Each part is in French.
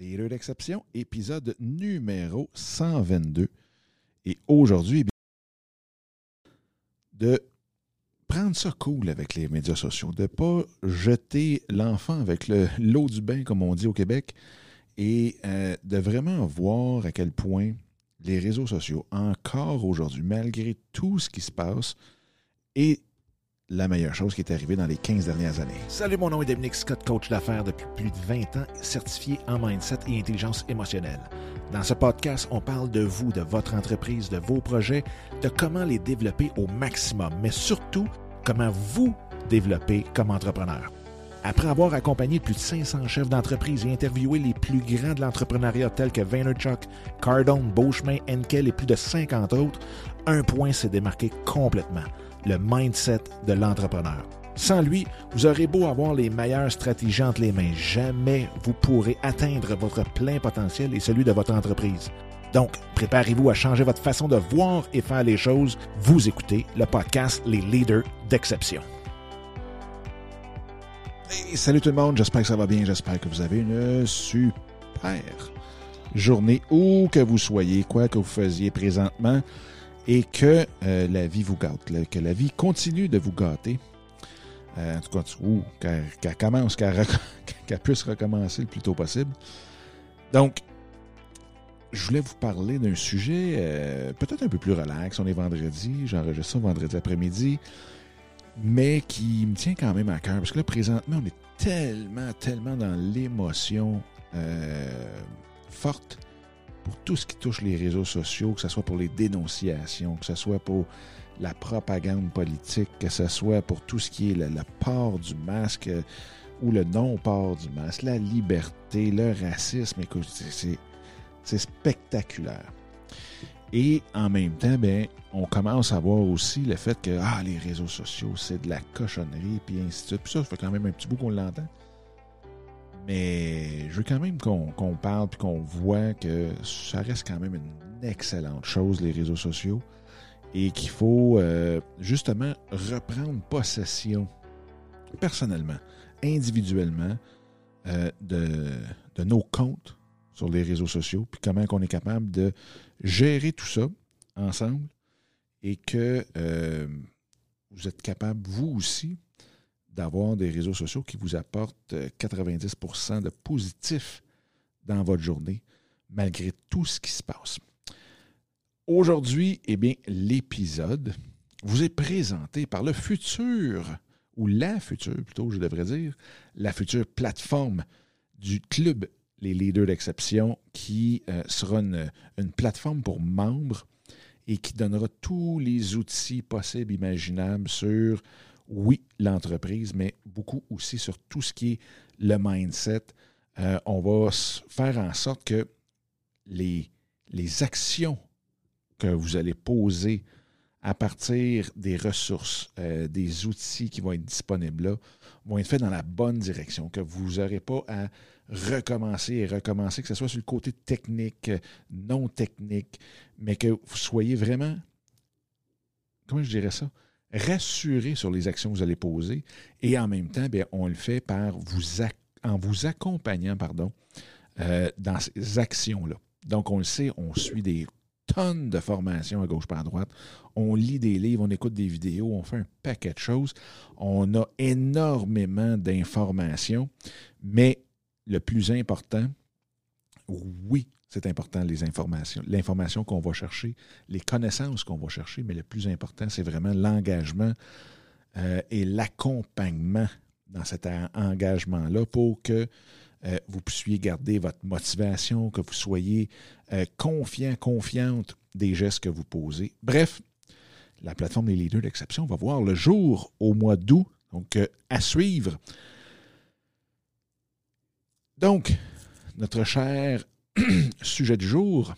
Les d'exception, épisode numéro 122. Et aujourd'hui, eh de prendre ça cool avec les médias sociaux, de ne pas jeter l'enfant avec l'eau du bain, comme on dit au Québec, et euh, de vraiment voir à quel point les réseaux sociaux, encore aujourd'hui, malgré tout ce qui se passe, et la meilleure chose qui est arrivée dans les 15 dernières années. Salut, mon nom est Dominique Scott, coach d'affaires depuis plus de 20 ans, certifié en mindset et intelligence émotionnelle. Dans ce podcast, on parle de vous, de votre entreprise, de vos projets, de comment les développer au maximum, mais surtout comment vous développer comme entrepreneur. Après avoir accompagné plus de 500 chefs d'entreprise et interviewé les plus grands de l'entrepreneuriat tels que Vaynerchuk, Cardone, Beauchemin, Enkel et plus de 50 autres, un point s'est démarqué complètement – le mindset de l'entrepreneur. Sans lui, vous aurez beau avoir les meilleures stratégies entre les mains, jamais vous pourrez atteindre votre plein potentiel et celui de votre entreprise. Donc, préparez-vous à changer votre façon de voir et faire les choses. Vous écoutez le podcast Les Leaders d'Exception. salut tout le monde, j'espère que ça va bien, j'espère que vous avez une super journée où que vous soyez, quoi que vous faisiez présentement et que euh, la vie vous gâte, que la vie continue de vous gâter. Euh, en tout cas, qu'elle commence, qu'elle puisse recommencer le plus tôt possible. Donc, je voulais vous parler d'un sujet euh, peut-être un peu plus relax. On est vendredi, j'enregistre ça vendredi après-midi, mais qui me tient quand même à cœur. Parce que là, présentement, on est tellement, tellement dans l'émotion forte pour tout ce qui touche les réseaux sociaux, que ce soit pour les dénonciations, que ce soit pour la propagande politique, que ce soit pour tout ce qui est le, port du masque euh, ou le non-port du masque, la liberté, le racisme, écoute, c'est spectaculaire. Et en même temps, ben, on commence à voir aussi le fait que ah, les réseaux sociaux, c'est de la cochonnerie, puis ainsi de suite. Puis ça, ça fait quand même un petit bout qu'on l'entend. Mais je veux quand même qu'on parle puis qu'on voit que ça reste quand même une excellente chose, les réseaux sociaux, et qu'il faut euh, justement reprendre possession personnellement, individuellement, euh, de, nos comptes sur les réseaux sociaux, puis comment on est capable de gérer tout ça ensemble et que euh, vous êtes capable, vous aussi, d'avoir des réseaux sociaux qui vous apportent 90% euh, de positif dans votre journée, malgré tout ce qui se passe. Aujourd'hui, eh bien, l'épisode vous est présenté par le futur, ou la future plutôt, je devrais dire, la future plateforme du club Les Leaders d'Exception, qui euh, sera une, une, plateforme pour membres et qui donnera tous les outils possibles, imaginables sur oui, l'entreprise, mais beaucoup aussi sur tout ce qui est le mindset. Euh, on va faire en sorte que les, actions que vous allez poser à partir des ressources, euh, des outils qui vont être disponibles là, vont être faits dans la bonne direction, que vous n'aurez pas à recommencer et recommencer, que ce soit sur le côté technique, non technique, mais que vous soyez vraiment, comment je dirais ça, rassurer sur les actions que vous allez poser et en même temps, bien, on le fait par vous en vous accompagnant pardon, euh, dans ces actions-là. Donc, on le sait, on suit des tonnes de formations à gauche par droite. On lit des livres, on écoute des vidéos, on fait un paquet de choses. On a énormément d'informations, mais le plus important, oui, c'est important, les informations, l'information qu'on va chercher, les connaissances qu'on va chercher, mais le plus important, c'est vraiment l'engagement euh, et l'accompagnement dans cet engagement-là pour que euh, vous puissiez garder votre motivation, que vous soyez euh, confiant, confiante des gestes que vous posez. Bref, la plateforme des leaders d'exception va voir le jour au mois d'août, donc à suivre. Donc, notre cher sujet du jour,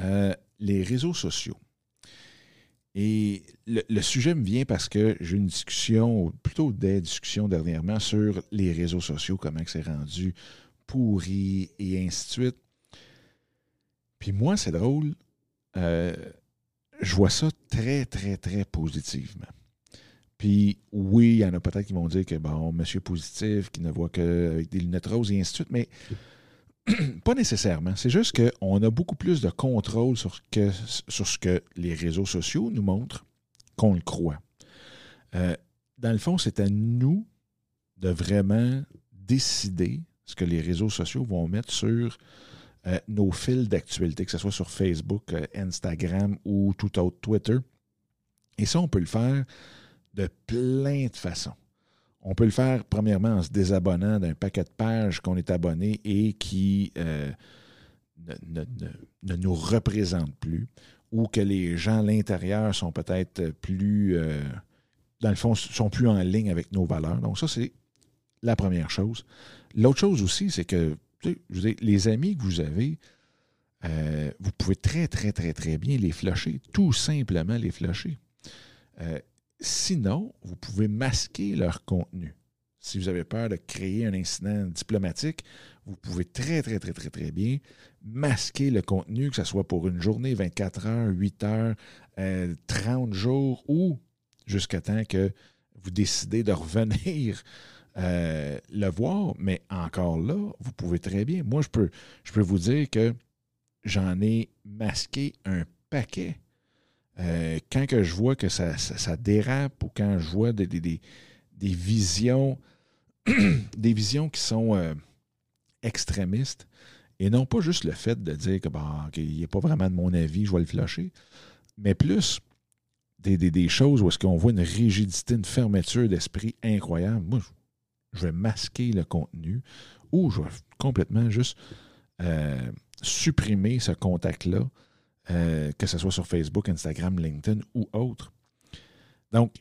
euh, les réseaux sociaux. Et le, sujet me vient parce que j'ai une discussion, plutôt des discussions dernièrement sur les réseaux sociaux, comment c'est rendu pourri et ainsi de suite. Puis moi, c'est drôle, euh, je vois ça très, très, très positivement. Puis oui, il y en a peut-être qui vont dire que, bon, monsieur positif, qui ne voit qu'avec des lunettes roses et ainsi de suite, mais pas nécessairement. C'est juste qu'on a beaucoup plus de contrôle sur, ce que les réseaux sociaux nous montrent qu'on le croit. Euh, dans le fond, c'est à nous de vraiment décider ce que les réseaux sociaux vont mettre sur euh, nos fils d'actualité, que ce soit sur Facebook, euh, Instagram ou tout autre Twitter. Et ça, on peut le faire de plein de façons. On peut le faire premièrement en se désabonnant d'un paquet de pages qu'on est abonné et qui euh, ne, nous représentent plus ou que les gens à l'intérieur sont peut-être plus, dans le fond, sont plus en ligne avec nos valeurs. Donc ça, c'est la première chose. L'autre chose aussi, c'est que les amis que vous avez, euh, vous pouvez très, très, très, très bien les flusher, tout simplement les flusher. Euh, sinon, vous pouvez masquer leur contenu. Si vous avez peur de créer un incident diplomatique, vous pouvez très, très, très, très, très bien masquer le contenu, que ce soit pour une journée, 24 heures, 8 heures, 30 euh, jours ou jusqu'à temps que vous décidez de revenir euh, le voir, mais encore là, vous pouvez très bien. Moi, je peux, je peux vous dire que j'en ai masqué un paquet. Euh, quand je vois que ça, dérape ou quand je vois des, visions, des visions qui sont euh, extrémistes, et non pas juste le fait de dire que bah, qu'il n'est pas vraiment de mon avis, je vais le flasher, mais plus des, des choses où est-ce qu'on voit une rigidité, une fermeture d'esprit incroyable. Moi, je vais masquer le contenu ou je vais complètement juste euh, supprimer ce contact-là, euh, que ce soit sur Facebook, Instagram, LinkedIn ou autre. Donc,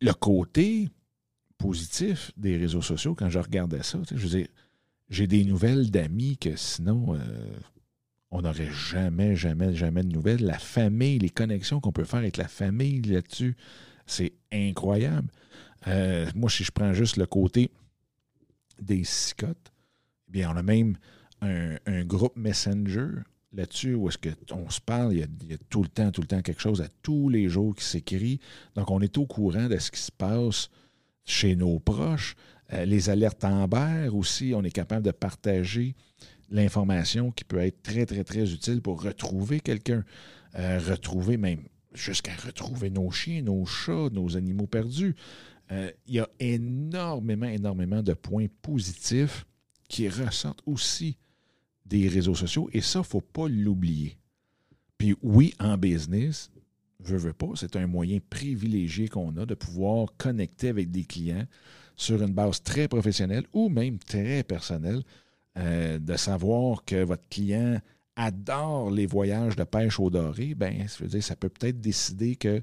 le côté positif des réseaux sociaux, quand je regardais ça, je veux dire, j'ai des nouvelles d'amis que sinon, euh, on n'aurait jamais, jamais, jamais de nouvelles. La famille, les connexions qu'on peut faire avec la famille là-dessus, c'est incroyable. Euh, moi, si je prends juste le côté des cicottes, eh bien, on a même un, groupe Messenger là-dessus où est-ce qu'on se parle, il y, a, tout le temps, tout le temps quelque chose à tous les jours qui s'écrit. Donc, on est au courant de ce qui se passe chez nos proches. Euh, les alertes Amber aussi, on est capable de partager l'information qui peut être très, très, très utile pour retrouver quelqu'un, euh, retrouver même jusqu'à retrouver nos chiens, nos chats, nos animaux perdus. Euh, il y a énormément, énormément de points positifs qui ressortent aussi des réseaux sociaux et ça, il faut pas l'oublier. Puis oui, en business, je veux pas, c'est un moyen privilégié qu'on a de pouvoir connecter avec des clients sur une base très professionnelle ou même très personnelle, euh, de savoir que votre client adore les voyages de pêche au doré, ben, ça veut dire ça peut peut-être décider que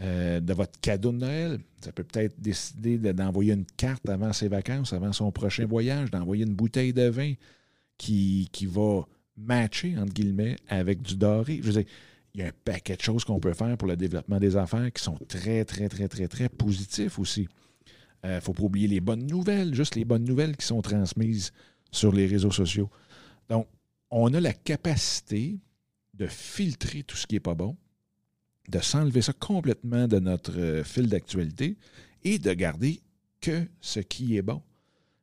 euh, de votre cadeau de Noël. Ça peut peut-être décider d'envoyer une carte avant ses vacances, avant son prochain voyage, d'envoyer une bouteille de vin qui, qui va matcher, entre guillemets, avec du doré. Je veux dire, il y a un paquet de choses qu'on peut faire pour le développement des affaires qui sont très, très, très, très, très positifs aussi. Il euh, ne faut pas oublier les bonnes nouvelles, juste les bonnes nouvelles qui sont transmises sur les réseaux sociaux. Donc, on a la capacité de filtrer tout ce qui n'est pas bon, de s'enlever ça complètement de notre euh, fil d'actualité et de garder que ce qui est bon.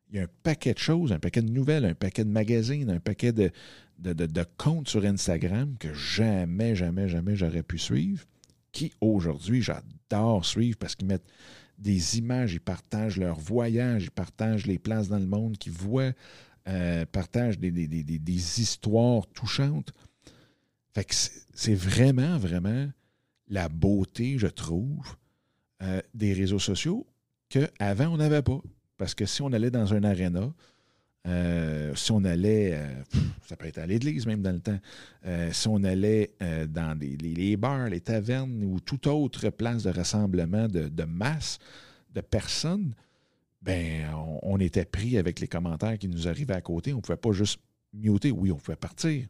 Il y a un paquet de choses, un paquet de nouvelles, un paquet de magazines, un paquet de, de, comptes sur Instagram que jamais, jamais, jamais j'aurais pu suivre, qui aujourd'hui j'adore suivre parce qu'ils mettent des images, ils partagent leurs voyages, ils partagent les places dans le monde qu'ils voient, euh, partagent des, des, histoires touchantes. Fait que c'est vraiment, vraiment la beauté, je trouve, euh, des réseaux sociaux qu'avant, on n'avait pas. Parce que si on allait dans un aréna, euh, si on allait, euh, ça peut être à l'église même dans le temps, si on allait dans les, bars, les tavernes ou toute autre place de rassemblement de, masse de personnes, ben on, on, était pris avec les commentaires qui nous arrivaient à côté. On ne pouvait pas juste muter. Oui, on pouvait partir.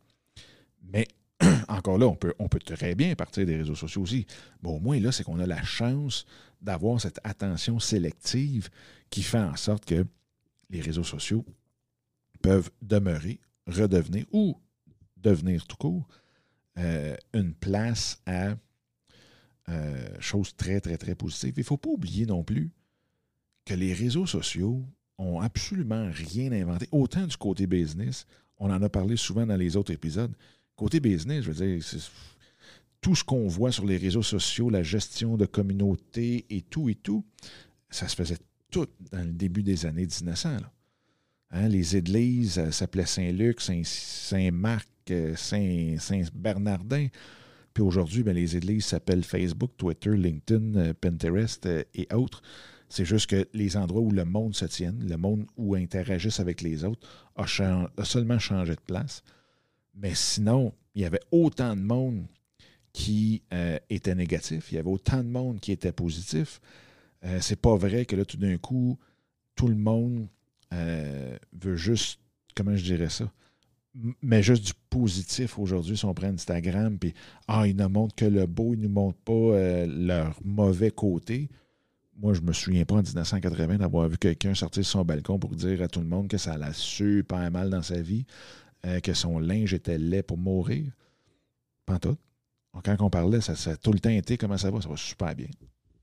Mais encore là, on peut, on peut très bien partir des réseaux sociaux aussi. Mais au moins, là, c'est qu'on a la chance d'avoir cette attention sélective qui fait en sorte que les réseaux sociaux peuvent demeurer, redevenir ou devenir tout court euh, une place à euh, choses très, très, très positives. Il ne faut pas oublier non plus que les réseaux sociaux, ont absolument rien inventé. Autant du côté business, on en a parlé souvent dans les autres épisodes. Côté business, je veux dire, tout ce qu'on voit sur les réseaux sociaux, la gestion de communauté et tout et tout, ça se faisait tout dans le début des années 1900. Hein, les églises euh, s'appelaient Saint-Luc, Saint-Marc, euh, Saint-Bernardin. Puis aujourd'hui, ben, les églises s'appellent Facebook, Twitter, LinkedIn, euh, Pinterest et autres. C'est juste que les endroits où le monde se tienne, le monde où interagissent avec les autres, a, seulement changé de place. Mais sinon, il y avait autant de monde qui était négatif, il y avait autant de monde qui était positif. c'est pas vrai que là, tout d'un coup, tout le monde euh, veut juste, comment je dirais ça, mais juste du positif aujourd'hui si on prend Instagram, puis ah, ils ne montrent que le beau, ils ne nous montrent pas euh, leur mauvais côté. Moi, je me souviens pas en 1980 d'avoir vu quelqu'un sortir de son balcon pour dire à tout le monde que ça allait super mal dans sa vie, euh, que son linge était laid pour mourir. Pas Quand on parlait, ça, ça, a tout le temps été comment ça va? Ça va super bien.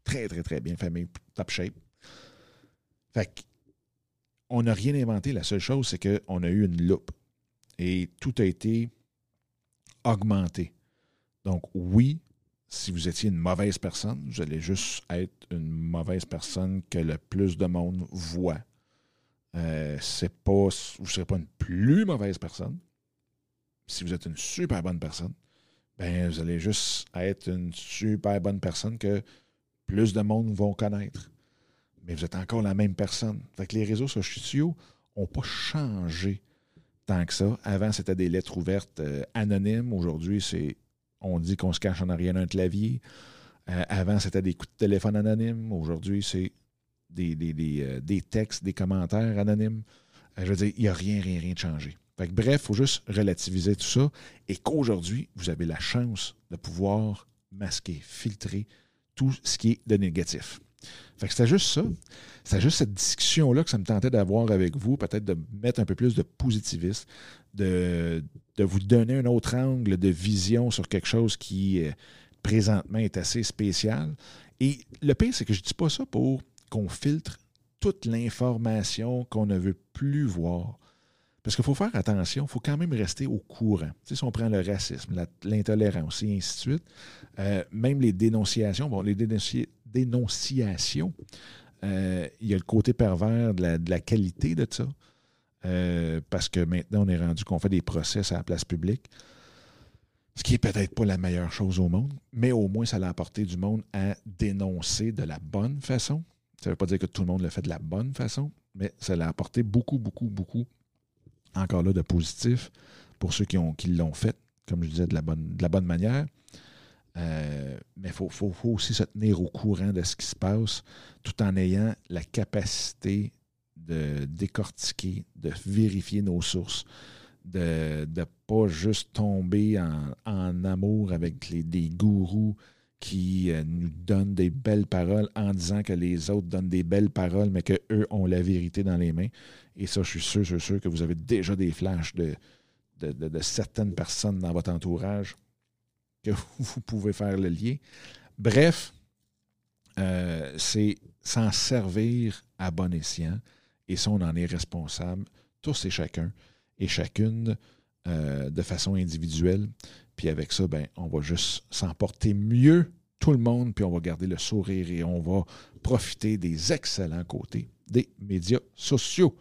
Très, très, très bien. Famille, top shape. Fait on n'a rien inventé. La seule chose, c'est qu'on a eu une loupe et tout a été augmenté. Donc, oui, si vous étiez une mauvaise personne, vous allez juste être une mauvaise personne que le plus de monde voit. Euh, pas, vous ne serez pas une plus mauvaise personne. Si vous êtes une super bonne personne, ben, vous allez juste être une super bonne personne que plus de monde vont connaître mais vous êtes encore la même personne. Fait que les réseaux sociaux n'ont pas changé tant que ça. Avant, c'était des lettres ouvertes euh, anonymes. Aujourd'hui, c'est on dit qu'on se cache en arrière d'un clavier. Euh, avant, c'était des coups de téléphone anonymes. Aujourd'hui, c'est des, euh, des, textes, des commentaires anonymes. je veux dire, il n'y a rien, rien, rien de changé. Fait bref, il faut juste relativiser tout ça et qu'aujourd'hui, vous avez la chance de pouvoir masquer, filtrer tout ce qui est de négatif. Fait que juste ça. C'était juste cette discussion-là que ça me tentait d'avoir avec vous, peut-être de mettre un peu plus de positivisme, de, de, vous donner un autre angle de vision sur quelque chose qui, euh, présentement, est assez spécial. Et le pire, c'est que je ne dis pas ça pour qu'on filtre toute l'information qu'on ne veut plus voir. Parce qu'il faut faire attention, il faut quand même rester au courant. Si on prend le racisme, l'intolérance et ainsi de suite, euh, même les dénonciations, bon, les dénonciations dénonciation. Euh, il y a le côté pervers de la, qualité de ça. Euh, parce que maintenant, on est rendu qu'on fait des procès à la place publique. Ce qui est peut-être pas la meilleure chose au monde, mais au moins, ça a apporté du monde à dénoncer de la bonne façon. Ça ne veut pas dire que tout le monde le fait de la bonne façon, mais ça l'a apporté beaucoup, beaucoup, beaucoup, encore là, de positif pour ceux qui, ont, qui l'ont fait, comme je disais, de la bonne, manière. Euh, mais il faut, aussi se tenir au courant de ce qui se passe tout en ayant la capacité de décortiquer, de vérifier nos sources, de ne pas juste tomber en, amour avec les, des gourous qui euh, nous donnent des belles paroles en disant que les autres donnent des belles paroles, mais qu'eux ont la vérité dans les mains. Et ça, je suis sûr, je suis sûr que vous avez déjà des flashs de, de certaines personnes dans votre entourage que vous pouvez faire le lien. Bref, euh, c'est s'en servir à bon escient et ça, on en est responsable, tous et chacun et chacune euh, de façon individuelle. Puis avec ça, ben, on va juste s'emporter mieux tout le monde, puis on va garder le sourire et on va profiter des excellents côtés des médias sociaux.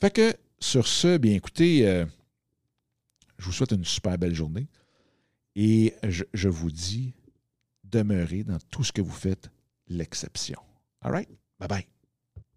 Fait que sur ce, bien écoutez, euh, je vous souhaite une super belle journée. Et je, vous dis, demeurez dans tout ce que vous faites l'exception. All right? Bye bye.